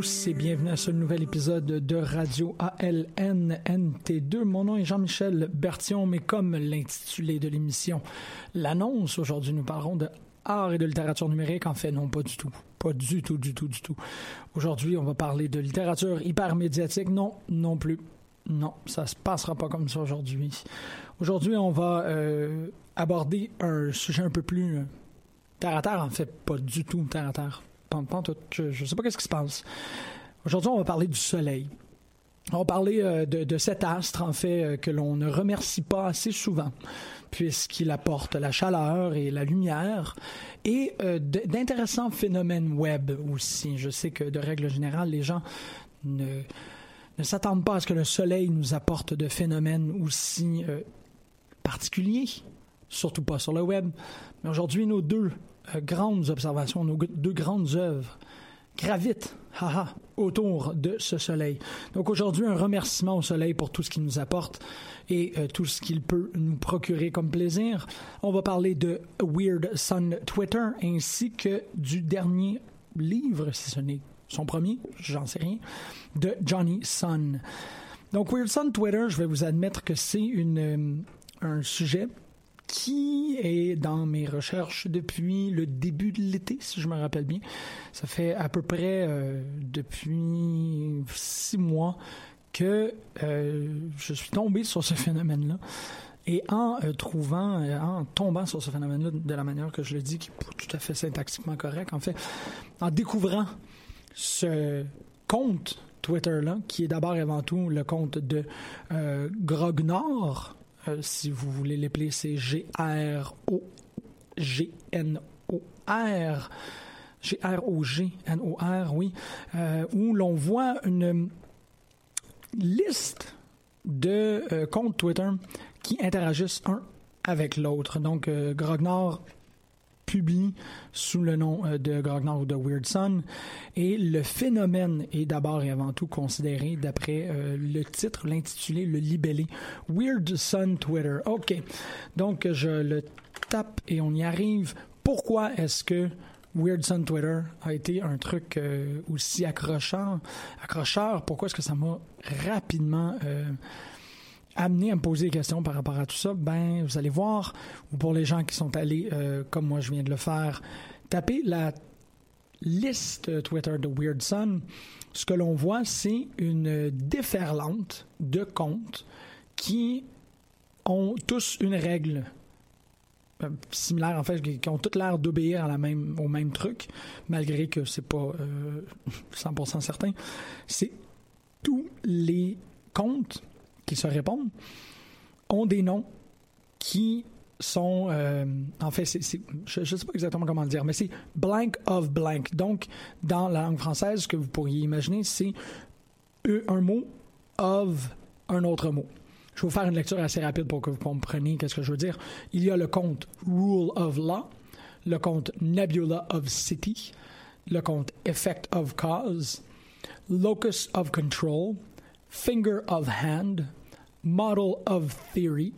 Tous et bienvenue à ce nouvel épisode de Radio ALNNT2. Mon nom est Jean-Michel Bertion, mais comme l'intitulé de l'émission l'annonce, aujourd'hui nous parlerons de art et de littérature numérique. En fait, non, pas du tout. Pas du tout, du tout, du tout. Aujourd'hui, on va parler de littérature hyper médiatique. Non, non plus. Non, ça se passera pas comme ça aujourd'hui. Aujourd'hui, on va euh, aborder un sujet un peu plus euh, terre à terre, en fait, pas du tout terre à terre. Je, ne sais pas qu'est-ce qui se passe. Aujourd'hui, on va parler du soleil. On va parler euh, de, cet astre, en fait, euh, que l'on ne remercie pas assez souvent, puisqu'il apporte la chaleur et la lumière, et euh, d'intéressants phénomènes web aussi. Je sais que, de règle générale, les gens ne, ne s'attendent pas à ce que le soleil nous apporte de phénomènes aussi particuliers, surtout pas sur le web. Mais aujourd'hui, nos deux euh, grandes observations, nos deux grandes œuvres gravitent haha, autour de ce soleil. Donc aujourd'hui, un remerciement au soleil pour tout ce qu'il nous apporte et euh, tout ce qu'il peut nous procurer comme plaisir. On va parler de Weird Sun Twitter ainsi que du dernier livre, si ce n'est son premier, j'en sais rien, de Johnny Sun. Donc Weird Sun Twitter, je vais vous admettre que c'est euh, un sujet qui est dans mes recherches depuis le début de l'été, si je me rappelle bien. Ça fait à peu près euh, depuis six mois que euh, je suis tombé sur ce phénomène-là. Et en euh, trouvant, en tombant sur ce phénomène-là de la manière que je le dis, qui est tout à fait syntaxiquement correct, en fait, en découvrant ce compte Twitter-là, qui est d'abord et avant tout le compte de Grognard, euh, si vous voulez l'appeler, c'est G-R-O-G-N-O-R. G-R-O-G-N-O-R, oui, euh, où l'on voit une liste de euh, comptes Twitter qui interagissent un avec l'autre. Donc, Grognard publie sous le nom euh, de Grognard ou de Weird Sun. Et le phénomène est d'abord et avant tout considéré d'après euh, le titre, l'intitulé, le libellé Weird Sun Twitter. OK. Donc, je le tape et on y arrive. Pourquoi est-ce que Weird Sun Twitter a été un truc euh, aussi accrocheur, accrocheur? Pourquoi est-ce que ça m'a rapidement amené à me poser des questions par rapport à tout ça, ben vous allez voir, ou pour les gens qui sont allés, euh, comme moi je viens de le faire, taper la liste Twitter de Weird Sun, ce que l'on voit, c'est une déferlante de comptes qui ont tous une règle euh, similaire en fait, qui ont toutes l'air d'obéir à la même, au même truc, malgré que c'est pas 100% euh, certain. C'est tous les comptes qui se répondent ont des noms qui sont, euh, en fait, je ne sais pas exactement comment dire, mais c'est blank of blank. Donc, dans la langue française, ce que vous pourriez imaginer, c'est un mot of un autre mot. Je vais vous faire une lecture assez rapide pour que vous compreniez qu'est-ce que je veux dire. Il y a le compte Rule of Law, le compte Nebula of City, le compte Effect of Cause, Locus of Control, Finger of Hand, model of theory,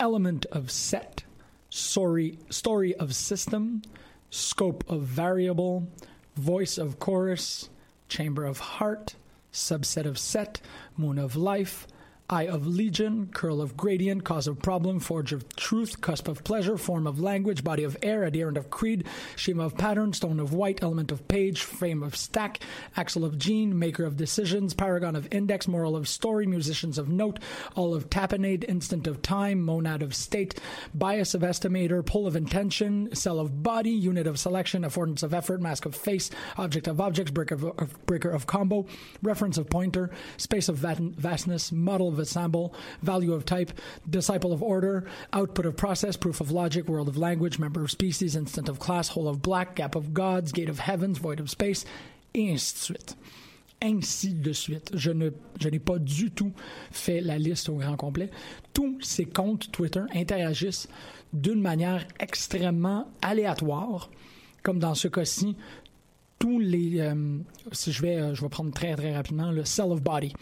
element of set, story, story of system, scope of variable, voice of chorus, chamber of heart, subset of set, moon of life, Eye of legion, curl of gradient, cause of problem, forge of truth, cusp of pleasure, form of language, body of air, adherent of creed, schema of pattern, stone of white, element of page, frame of stack, axle of gene, maker of decisions, paragon of index, moral of story, musicians of note, all of tapenade, instant of time, monad of state, bias of estimator, pull of intention, cell of body, unit of selection, affordance of effort, mask of face, object of objects, breaker of, of breaker of combo, reference of pointer, space of vastness, model of ensemble, value of type, disciple of order, output of process, proof of logic, world of language, member of species, instant of class, whole of black, gap of gods, gate of heavens, void of space, et ainsi de suite. Ainsi de suite. Je n'ai pas du tout fait la liste au grand complet. Tous ces comptes Twitter interagissent d'une manière extrêmement aléatoire, comme dans ce cas-ci, tous les, euh, si je vais, euh, je vais prendre très très rapidement le Cell of Body.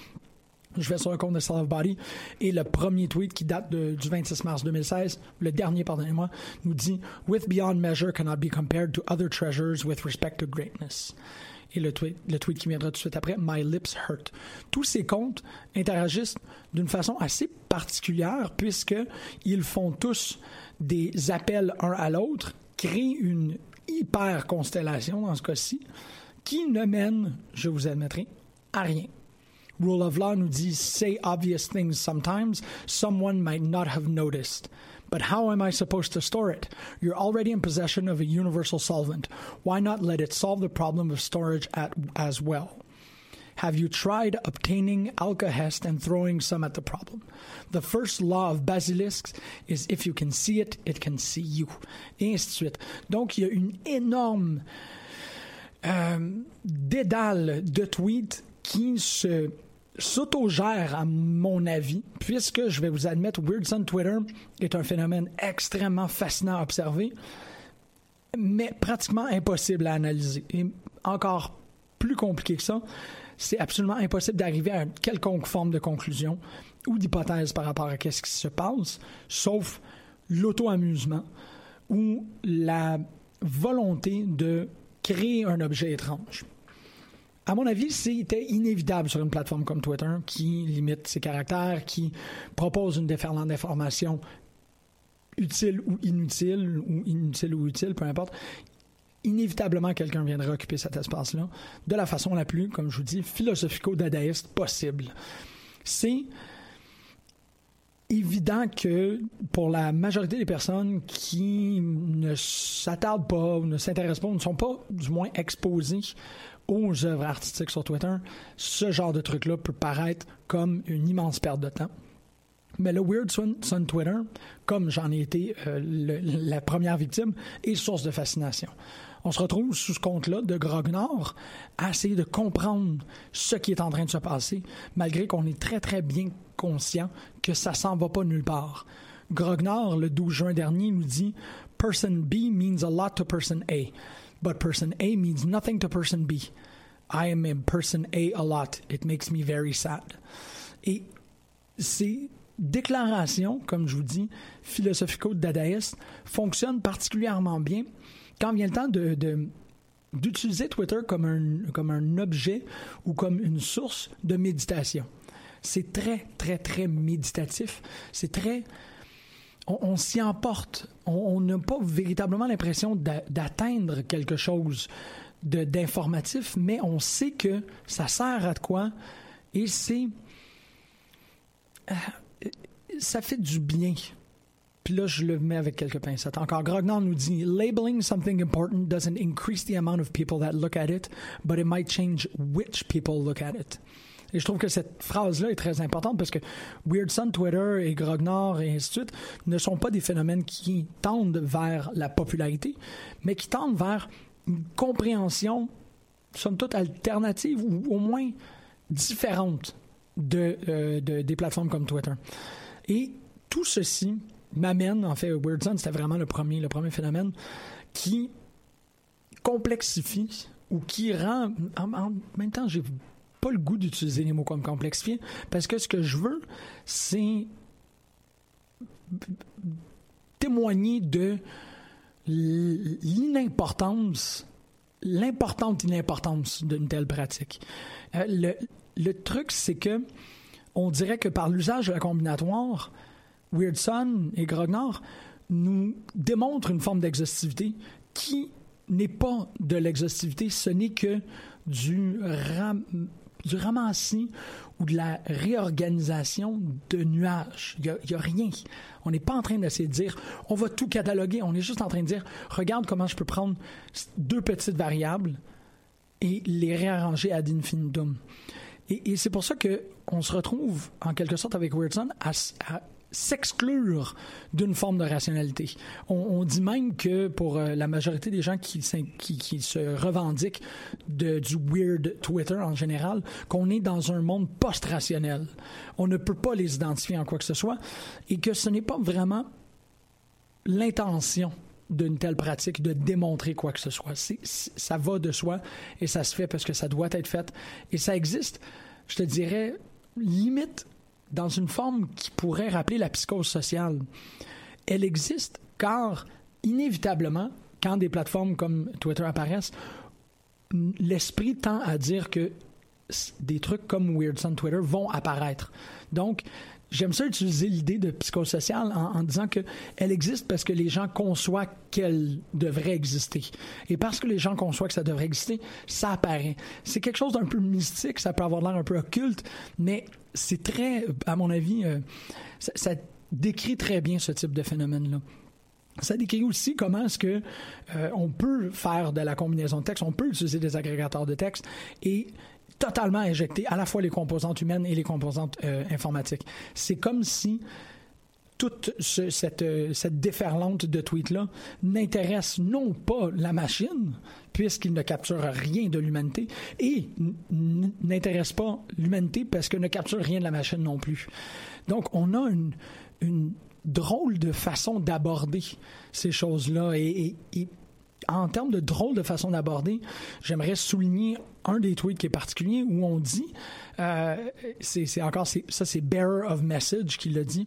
Je vais sur le compte de Self Body et le premier tweet qui date du 26 mars 2016, le dernier, pardonnez-moi, nous dit With beyond measure cannot be compared to other treasures with respect to greatness. et le tweet, le tweet qui viendra tout de suite après, My Lips Hurt. Tous ces comptes interagissent d'une façon assez particulière puisqu'ils font tous des appels un à l'autre, créent une hyper constellation dans ce cas-ci, qui ne mène, je vous admettrai, à rien. Rule of Law nous dit Say obvious things sometimes, someone might not have noticed. But how am I supposed to store it? You're already in possession of a universal solvent. Why not let it solve the problem of storage at, as well? Have you tried obtaining alkahest and throwing some at the problem? The first law of basilisks is if you can see it, it can see you. Et ainsi de suite. Donc, il y a une énorme euh, dédale de tweets qui se s'autogère, à mon avis, puisque je vais vous admettre, Weirdson Twitter est un phénomène extrêmement fascinant à observer, mais pratiquement impossible à analyser. Et encore plus compliqué que ça, c'est absolument impossible d'arriver à quelconque forme de conclusion ou d'hypothèse par rapport à ce qui se passe, sauf l'auto-amusement ou la volonté de créer un objet étrange à mon avis, c'était inévitable sur une plateforme comme Twitter qui limite ses caractères, qui propose une déferlante d'informations utile ou inutile, ou inutile ou utile, peu importe. Inévitablement, quelqu'un viendra occuper cet espace-là de la façon la plus, comme je vous dis, philosophico-dadaïste possible. C'est évident que pour la majorité des personnes qui ne s'attardent pas ou ne s'intéressent pas ou ne sont pas du moins exposées aux œuvres artistiques sur Twitter, ce genre de truc-là peut paraître comme une immense perte de temps. Mais le Weird Sun, Twitter, comme j'en ai été euh, la première victime, est source de fascination. On se retrouve sous ce compte-là de Grognard à essayer de comprendre ce qui est en train de se passer, malgré qu'on est très très bien conscient que ça s'en va pas nulle part. Grognard, le 12 juin dernier, nous dit Person B means a lot to person A but person A means nothing to person B. I am in person A a lot. It makes me very sad. Et ces déclarations, comme je vous dis, philosophico-dadaïstes, fonctionnent particulièrement bien quand vient le temps d'utiliser Twitter comme un, comme un objet ou comme une source de méditation. C'est très, très, très méditatif. C'est très on, s'y emporte. On n'a pas véritablement l'impression d'atteindre quelque chose d'informatif, mais on sait que ça sert à quoi et c'est. Euh, ça fait du bien. Puis là, je le mets avec quelques pincettes. Encore, Grognan nous dit Labeling something important doesn't increase the amount of people that look at it, but it might change which people look at it. Et je trouve que cette phrase-là est très importante parce que Weird Sun, Twitter et Grognard et ainsi de suite ne sont pas des phénomènes qui tendent vers la popularité, mais qui tendent vers une compréhension, somme toute, alternative ou au moins différente de, euh, des plateformes comme Twitter. Et tout ceci m'amène, en fait, Weird Sun, c'était vraiment le premier, le premier phénomène qui complexifie ou qui rend, en, en même temps, j'ai pas le goût d'utiliser les mots comme complexifié parce que ce que je veux, c'est témoigner de l'inimportance, l'importante inimportance d'une telle pratique. Euh, le, le, truc, c'est que on dirait que par l'usage de la combinatoire, Weirdson et Grognard nous démontrent une forme d'exhaustivité qui n'est pas de l'exhaustivité, ce n'est que du ram du ramassis ou de la réorganisation de nuages. Il n'y a, rien. On n'est pas en train d'essayer de dire on va tout cataloguer. On est juste en train de dire regarde comment je peux prendre deux petites variables et les réarranger ad infinitum. Et, et c'est pour ça qu'on se retrouve en quelque sorte avec Weirdson à s'exclure d'une forme de rationalité. On, dit même que pour euh, la majorité des gens qui, se revendiquent du weird Twitter en général, qu'on est dans un monde post-rationnel. On ne peut pas les identifier en quoi que ce soit et que ce n'est pas vraiment l'intention d'une telle pratique de démontrer quoi que ce soit. ça va de soi et ça se fait parce que ça doit être fait et ça existe, je te dirais, limite dans une forme qui pourrait rappeler la psychose sociale. Elle existe car, inévitablement, quand des plateformes comme Twitter apparaissent, l'esprit tend à dire que des trucs comme Weird Sun Twitter vont apparaître. Donc, j'aime ça utiliser l'idée de psychosocial en, en disant qu'elle existe parce que les gens conçoivent qu'elle devrait exister. Et parce que les gens conçoivent que ça devrait exister, ça apparaît. C'est quelque chose d'un peu mystique, ça peut avoir l'air un peu occulte, mais c'est très, à mon avis, euh, ça, décrit très bien ce type de phénomène-là. Ça décrit aussi comment est-ce que euh, on peut faire de la combinaison de texte, on peut utiliser des agrégateurs de texte et totalement injecter à la fois les composantes humaines et les composantes euh, informatiques. C'est comme si toute cette, euh, cette déferlante de tweets-là n'intéresse non pas la machine, puisqu'il ne capture rien de l'humanité, et n'intéresse pas l'humanité parce qu'il ne capture rien de la machine non plus. Donc, on a une drôle de façon d'aborder ces choses-là. Et, en termes de drôle de façon d'aborder, j'aimerais souligner un des tweets qui est particulier où on dit, euh, c'est encore, ça c'est Bearer of Message qui l'a dit,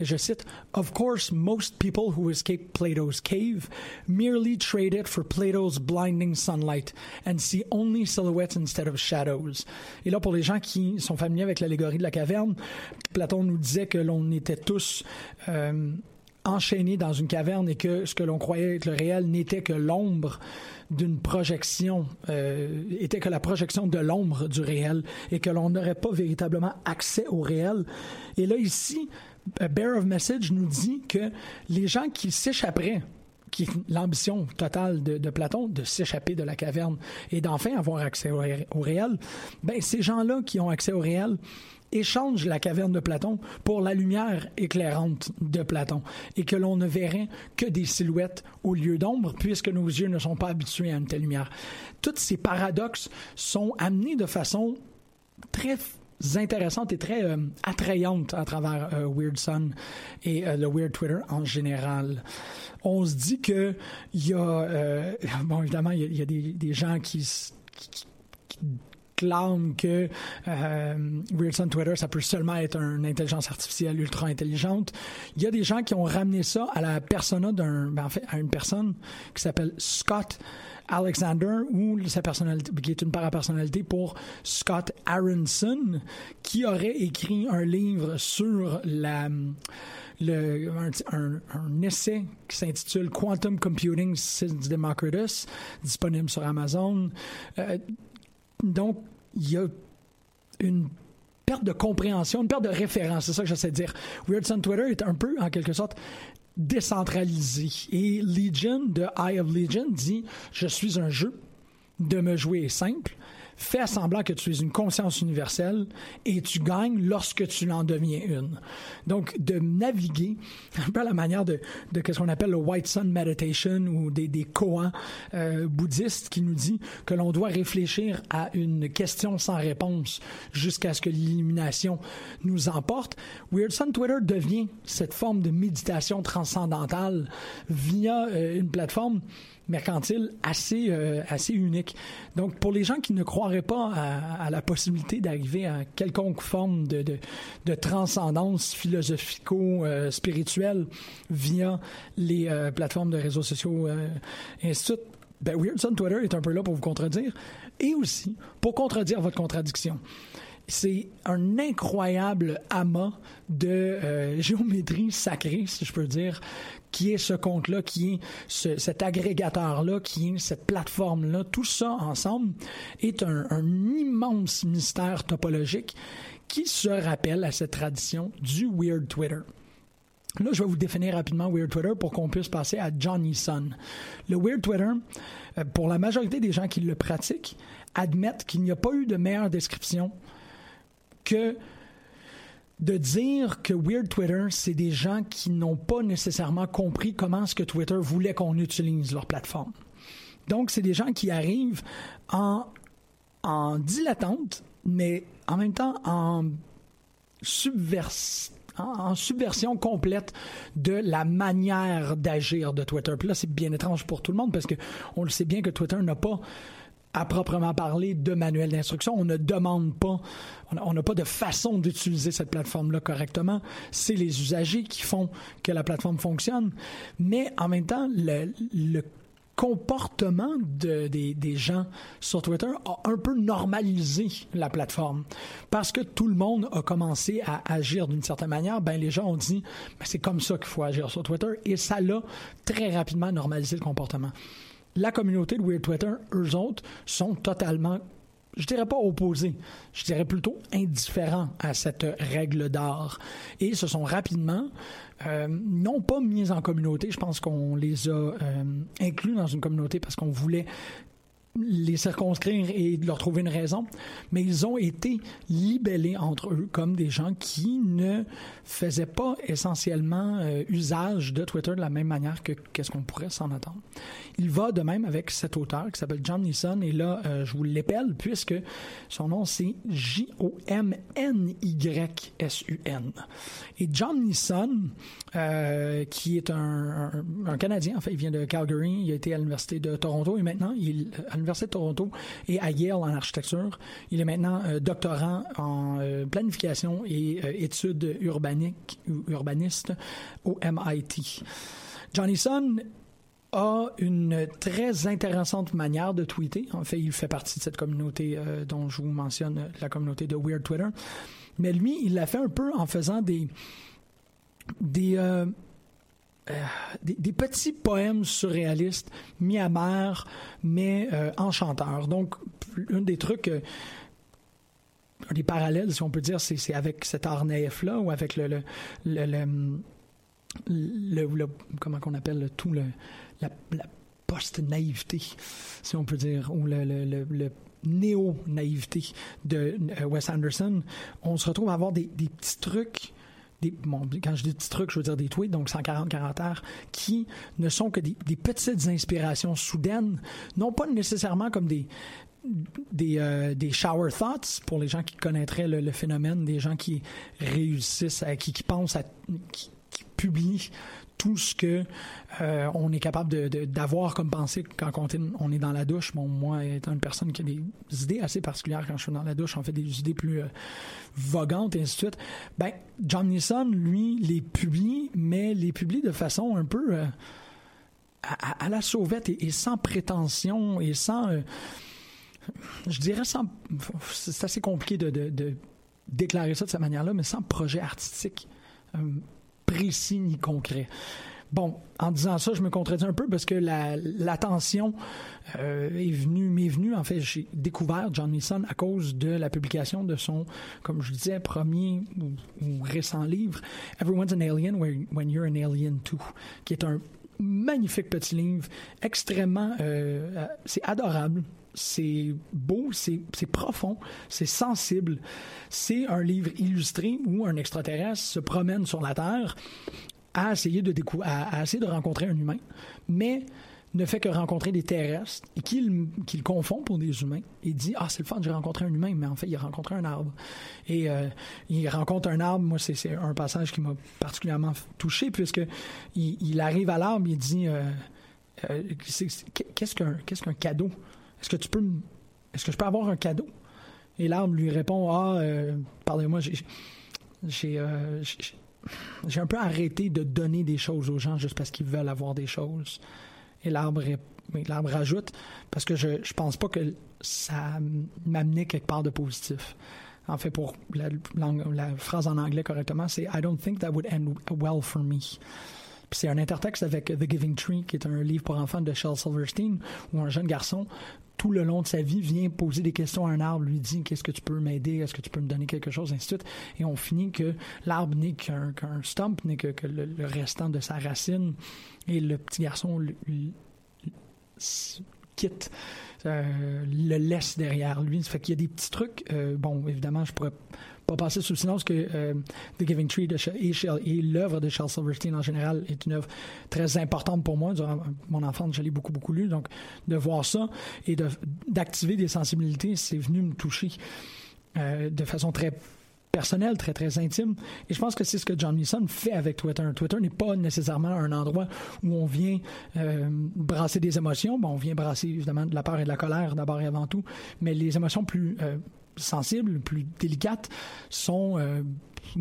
et je cite, Of course, most people who escape Plato's cave merely trade it for Plato's blinding sunlight and see only silhouettes instead of shadows. Et là, pour les gens qui sont familiers avec l'allégorie de la caverne, Platon nous disait que l'on était tous... Euh, enchaînés dans une caverne et que ce que l'on croyait être le réel n'était que l'ombre d'une projection, euh, était que la projection de l'ombre du réel et que l'on n'aurait pas véritablement accès au réel. Et là, ici, Bear of Message nous dit que les gens qui s'échapperaient qui l'ambition totale de, Platon, de s'échapper de la caverne et d'enfin avoir accès au, au réel, ben ces gens-là qui ont accès au réel échange la caverne de Platon pour la lumière éclairante de Platon et que l'on ne verrait que des silhouettes au lieu d'ombre puisque nos yeux ne sont pas habitués à une telle lumière. Tous ces paradoxes sont amenés de façon très intéressante et très euh, attrayante à travers euh, Weird Sun et euh, le Weird Twitter en général. On se dit que il y a bon évidemment il y a, des, gens qui clame que euh, Weird Twitter, ça peut seulement être une intelligence artificielle ultra intelligente. Il y a des gens qui ont ramené ça à la persona d'un, ben, en fait, à une personne qui s'appelle Scott Alexander ou sa personnalité, qui est une parapersonnalité pour Scott Aronson, qui aurait écrit un livre sur la le, un, un, essai qui s'intitule Quantum Computing since Democritus, disponible sur Amazon. Euh, donc, il y a une perte de compréhension, une perte de référence. C'est ça que j'essaie de dire. Weird Sun Twitter est un peu, en quelque sorte, décentralisé. Et Legion, de Eye of Legion, dit Je suis un jeu, de me jouer simple, fais semblant que tu es une conscience universelle et tu gagnes lorsque tu en deviens une. Donc, de naviguer un peu à la manière de, de ce qu'on appelle le White Sun Meditation ou des, des koans euh, bouddhistes qui nous dit que l'on doit réfléchir à une question sans réponse jusqu'à ce que l'illumination nous emporte. Weird Sun Twitter devient cette forme de méditation transcendantale via euh, une plateforme mercantile assez, euh, assez unique. Donc, pour les gens qui ne croiraient pas à, la possibilité d'arriver à quelconque forme de, de, de transcendance philosophico-spirituelle euh, via les euh, plateformes de réseaux sociaux, et ainsi de suite, ben, Weird Sun Twitter est un peu là pour vous contredire et aussi pour contredire votre contradiction c'est un incroyable amas de géométrie sacrée, si je peux dire, qui est ce compte-là, qui est cet agrégateur-là, qui est cette plateforme-là, tout ça ensemble est un, immense mystère topologique qui se rappelle à cette tradition du Weird Twitter. Là, je vais vous définir rapidement Weird Twitter pour qu'on puisse passer à Johnny Sun. Le Weird Twitter, euh, pour la majorité des gens qui le pratiquent, admettent qu'il n'y a pas eu de meilleure description que de dire que Weird Twitter, c'est des gens qui n'ont pas nécessairement compris comment ce que Twitter voulait qu'on utilise leur plateforme. Donc, c'est des gens qui arrivent en, en dilettante, mais en même temps en, en subversion complète de la manière d'agir de Twitter. Puis là, c'est bien étrange pour tout le monde parce que on le sait bien que Twitter n'a pas à proprement parler de manuel d'instruction. On ne demande pas, on n'a pas de façon d'utiliser cette plateforme-là correctement. C'est les usagers qui font que la plateforme fonctionne. Mais en même temps, le, comportement de, des, des, gens sur Twitter a un peu normalisé la plateforme. Parce que tout le monde a commencé à agir d'une certaine manière, ben les gens ont dit ben, c'est comme ça qu'il faut agir sur Twitter et ça l'a très rapidement normalisé le comportement. La communauté de Weird Twitter, eux autres, sont totalement je dirais pas opposés, je dirais plutôt indifférents à cette règle d'art. Et se sont rapidement euh, non pas mis en communauté. Je pense qu'on les a euh, inclus dans une communauté parce qu'on voulait les circonscrire et leur trouver une raison, mais ils ont été libellés entre eux comme des gens qui ne faisaient pas essentiellement euh, usage de Twitter de la même manière que qu'est-ce qu'on pourrait s'en attendre. Il va de même avec cet auteur qui s'appelle John Neeson et là euh, je vous l'épelle puisque son nom c'est J-O-M-N-Y-S-U-N. Et John Neeson, euh, qui est un, un, Canadien, en fait il vient de Calgary, il a été à l'université de Toronto et maintenant il à l'Université de Toronto et à Yale en architecture. Il est maintenant euh, doctorant en euh, planification et euh, études urbaniques urbanistes au MIT. Johnnyson a une très intéressante manière de tweeter. En fait, il fait partie de cette communauté dont je vous mentionne, la communauté de Weird Twitter. Mais lui, il l'a fait un peu en faisant des des euh, des, petits poèmes surréalistes, mi-amers, mais euh, enchanteurs. Donc, un des trucs, euh, des parallèles, si on peut dire, c'est avec cet art naïf-là, ou avec le, le, le, comment qu'on appelle tout le, la, post-naïveté, si on peut dire, ou le, néo-naïveté de Wes Anderson, on se retrouve à avoir des petits trucs quand je dis petits trucs, je veux dire des tweets, donc 140 caractères, qui ne sont que des, petites inspirations soudaines, non pas nécessairement comme des, des, euh, shower thoughts pour les gens qui connaîtraient le, phénomène, des gens qui réussissent, qui, pensent à, qui publient tout ce que euh, on est capable d'avoir comme pensée quand on est, dans la douche. Moi, étant une personne qui a des idées assez particulières quand je suis dans la douche, on fait des idées plus euh, vogantes et ainsi de suite. Ben, John Nisson, lui, les publie, mais les publie de façon un peu euh, à, la sauvette et, sans prétention et sans, je dirais sans, c'est assez compliqué de, de, déclarer ça de cette manière-là, mais sans projet artistique précis ni concret. Bon, en disant ça, je me contredis un peu parce que l'attention euh, est venue, m'est venue. En fait, j'ai découvert John Neeson à cause de la publication de son, comme je disais, premier ou, récent livre, Everyone's an Alien When You're an Alien Too, qui est un magnifique petit livre, extrêmement, euh, c'est adorable, c'est beau, c'est profond, c'est sensible. C'est un livre illustré où un extraterrestre se promène sur la Terre à essayer de, à, essayer de rencontrer un humain, mais ne fait que rencontrer des terrestres et qu'il confond pour des humains et dit ah c'est le fun j'ai rencontré un humain mais en fait il a rencontré un arbre et euh, il rencontre un arbre. Moi c'est un passage qui m'a particulièrement touché puisque il, arrive à l'arbre il dit euh, euh, qu'est-ce qu'est-ce qu'un cadeau? Est-ce que tu peux est-ce que je peux avoir un cadeau? Et l'arbre lui répond ah pardonnez-moi j'ai j'ai un peu arrêté de donner des choses aux gens juste parce qu'ils veulent avoir des choses. Et l'arbre rajoute parce que je ne pense pas que ça m'amenait quelque part de positif. En fait, pour la, la phrase en anglais correctement, c'est I don't think that would end well for me. C'est un intertexte avec The Giving Tree, qui est un livre pour enfants de Shel Silverstein, où un jeune garçon tout le long de sa vie, vient poser des questions à un arbre, lui dit qu'est-ce que tu peux m'aider, est-ce que tu peux me donner quelque chose, ainsi. Et on finit que l'arbre n'est qu'un stump, n'est que, le, restant de sa racine. Et le petit garçon quitte, euh, le laisse derrière lui. Ça fait qu'il y a des petits trucs. Euh, bon, évidemment, je pourrais pas passer sous silence que euh, The Giving Tree de et, l'œuvre de Charles Silverstein en général est une œuvre très importante pour moi. Durant mon enfance, je l'ai beaucoup, beaucoup lu. Donc, de voir ça et d'activer des sensibilités, c'est venu me toucher euh, de façon très personnelle, très, très intime. Et je pense que c'est ce que John Neeson fait avec Twitter. Twitter n'est pas nécessairement un endroit où on vient euh, brasser des émotions. Bon, on vient brasser évidemment de la peur et de la colère d'abord et avant tout, mais les émotions plus sensibles, plus délicates, sont euh,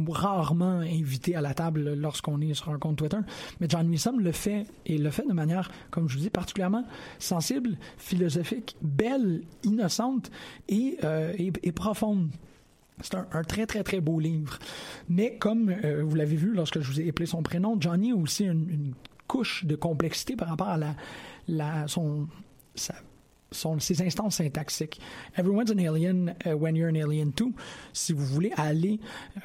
rarement invité à la table lorsqu'on est sur un compte Twitter. Mais John Newsom le fait et le fait de manière, comme je vous dis, particulièrement sensible, philosophique, belle, innocente euh, et, profonde. C'est un, très, très, très beau livre. Mais comme euh, vous l'avez vu lorsque je vous ai appelé son prénom, Johnny a aussi une, couche de complexité par rapport à la, la son, son, ses instances syntaxiques. Everyone's an alien uh, when you're an alien too. Si vous voulez aller euh,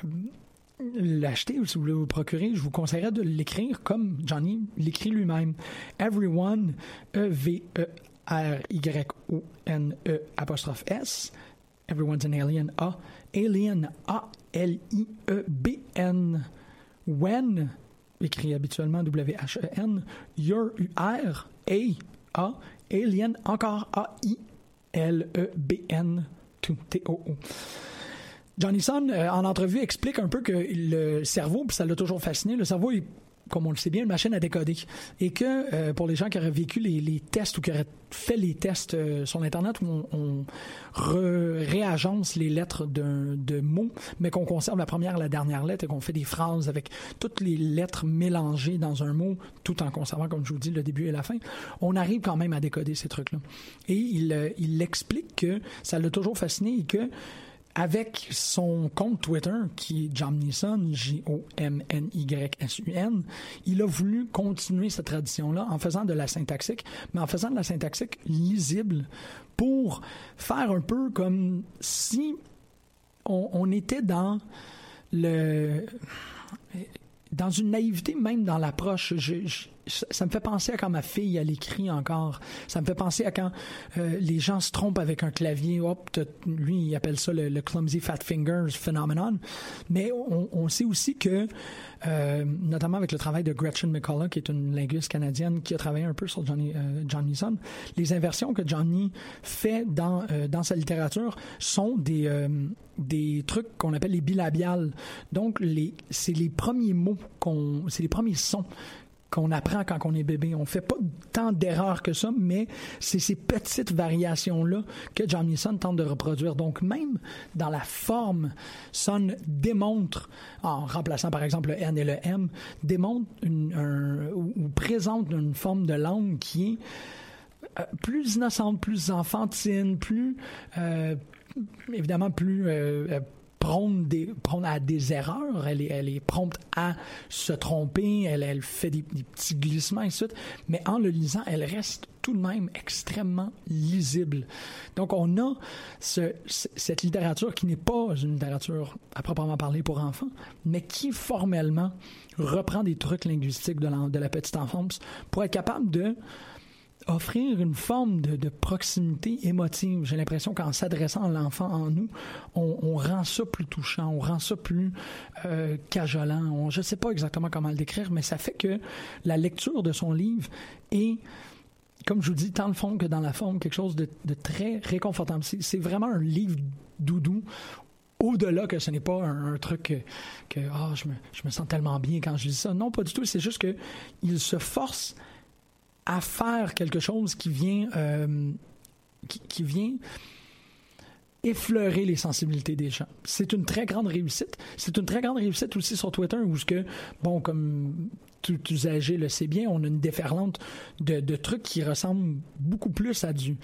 l'acheter ou si vous voulez vous procurer, je vous conseillerais de l'écrire comme Johnny l'écrit lui-même. Everyone, E-V-E-R-Y-O-N-E apostrophe S. Everyone's an alien, A. Alien, A-L-I-E-B-N. When, écrit habituellement W-H-E-N. Your, U-R, A. Alien, encore A-I-L-E-B-N, T-O-O. Johnny Son, euh, en entrevue, explique un peu que le cerveau, puis ça l'a toujours fasciné, le cerveau est comme on le sait bien, une machine à décoder. Et que euh, pour les gens qui auraient vécu les, tests ou qui auraient fait les tests euh, sur l'Internet où on, réagence les lettres de mots, mais qu'on conserve la première et la dernière lettre et qu'on fait des phrases avec toutes les lettres mélangées dans un mot, tout en conservant, comme je vous dis, le début et la fin, on arrive quand même à décoder ces trucs-là. Et il, euh, il explique que ça l'a toujours fasciné et que avec son compte Twitter, qui est Jomnyson, J-O-M-N-Y-S-U-N, il a voulu continuer cette tradition-là en faisant de la syntaxique, mais en faisant de la syntaxique lisible pour faire un peu comme si on, était dans le dans une naïveté même dans l'approche. Ça me fait penser à quand ma fille elle écrit encore. Ça me fait penser à quand euh, les gens se trompent avec un clavier. Hop, lui il appelle ça le, clumsy fat fingers phenomenon. Mais on, sait aussi que, euh, notamment avec le travail de Gretchen McCullough, qui est une linguiste canadienne qui a travaillé un peu sur Johnny euh, les inversions que Johnny fait dans dans sa littérature sont des des trucs qu'on appelle les bilabiales. Donc les c'est les premiers mots qu'on c'est les premiers sons qu'on apprend quand on est bébé. On fait pas tant d'erreurs que ça, mais c'est ces petites variations-là que Son tente de reproduire. Donc, même dans la forme, Son démontre, en remplaçant par exemple le N et le M, démontre ou, présente une forme de langue qui est euh, plus innocente, plus enfantine, plus euh, évidemment plus euh, prône, des, à des erreurs, elle est, elle est prompte à se tromper, elle, elle fait des, petits glissements et suite, mais en le lisant, elle reste tout de même extrêmement lisible. Donc on a ce, cette littérature qui n'est pas une littérature à proprement parler pour enfants, mais qui formellement reprend des trucs linguistiques de de la petite enfance pour être capable de offrir une forme de, proximité émotive. J'ai l'impression qu'en s'adressant à l'enfant en nous, on, rend ça plus touchant, on rend ça plus euh, cajolant. je ne sais pas exactement comment le décrire, mais ça fait que la lecture de son livre est comme je vous dis, tant le fond que dans la forme, quelque chose de, très réconfortant. C'est vraiment un livre doudou au-delà que ce n'est pas un, truc que, ah, je, me, je, me, sens tellement bien quand je dis ça. Non, pas du tout. C'est juste que il se force à faire quelque chose qui vient, euh, qui, vient effleurer les sensibilités des gens. C'est une très grande réussite. C'est une très grande réussite aussi sur Twitter où ce que, bon, comme tout usager le sait bien, on a une déferlante de, trucs qui ressemblent beaucoup plus à du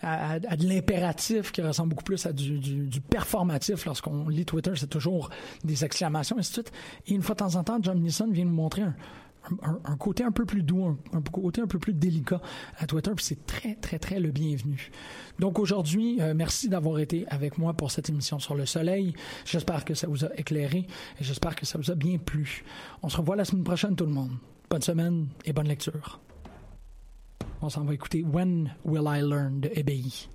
à, de l'impératif, qui ressemble beaucoup plus à du, performatif. Lorsqu'on lit Twitter, c'est toujours des exclamations, et ainsi de suite. Et une fois de temps en temps, John Nisson vient nous montrer un, un, côté un peu plus doux, un, côté un peu plus délicat à Twitter, puis c'est très, très, très le bienvenu. Donc aujourd'hui, euh, merci d'avoir été avec moi pour cette émission sur le soleil. J'espère que ça vous a éclairé et j'espère que ça vous a bien plu. On se revoit la semaine prochaine, tout le monde. Bonne semaine et bonne lecture. On s'en va écouter When Will I Learn de EBI.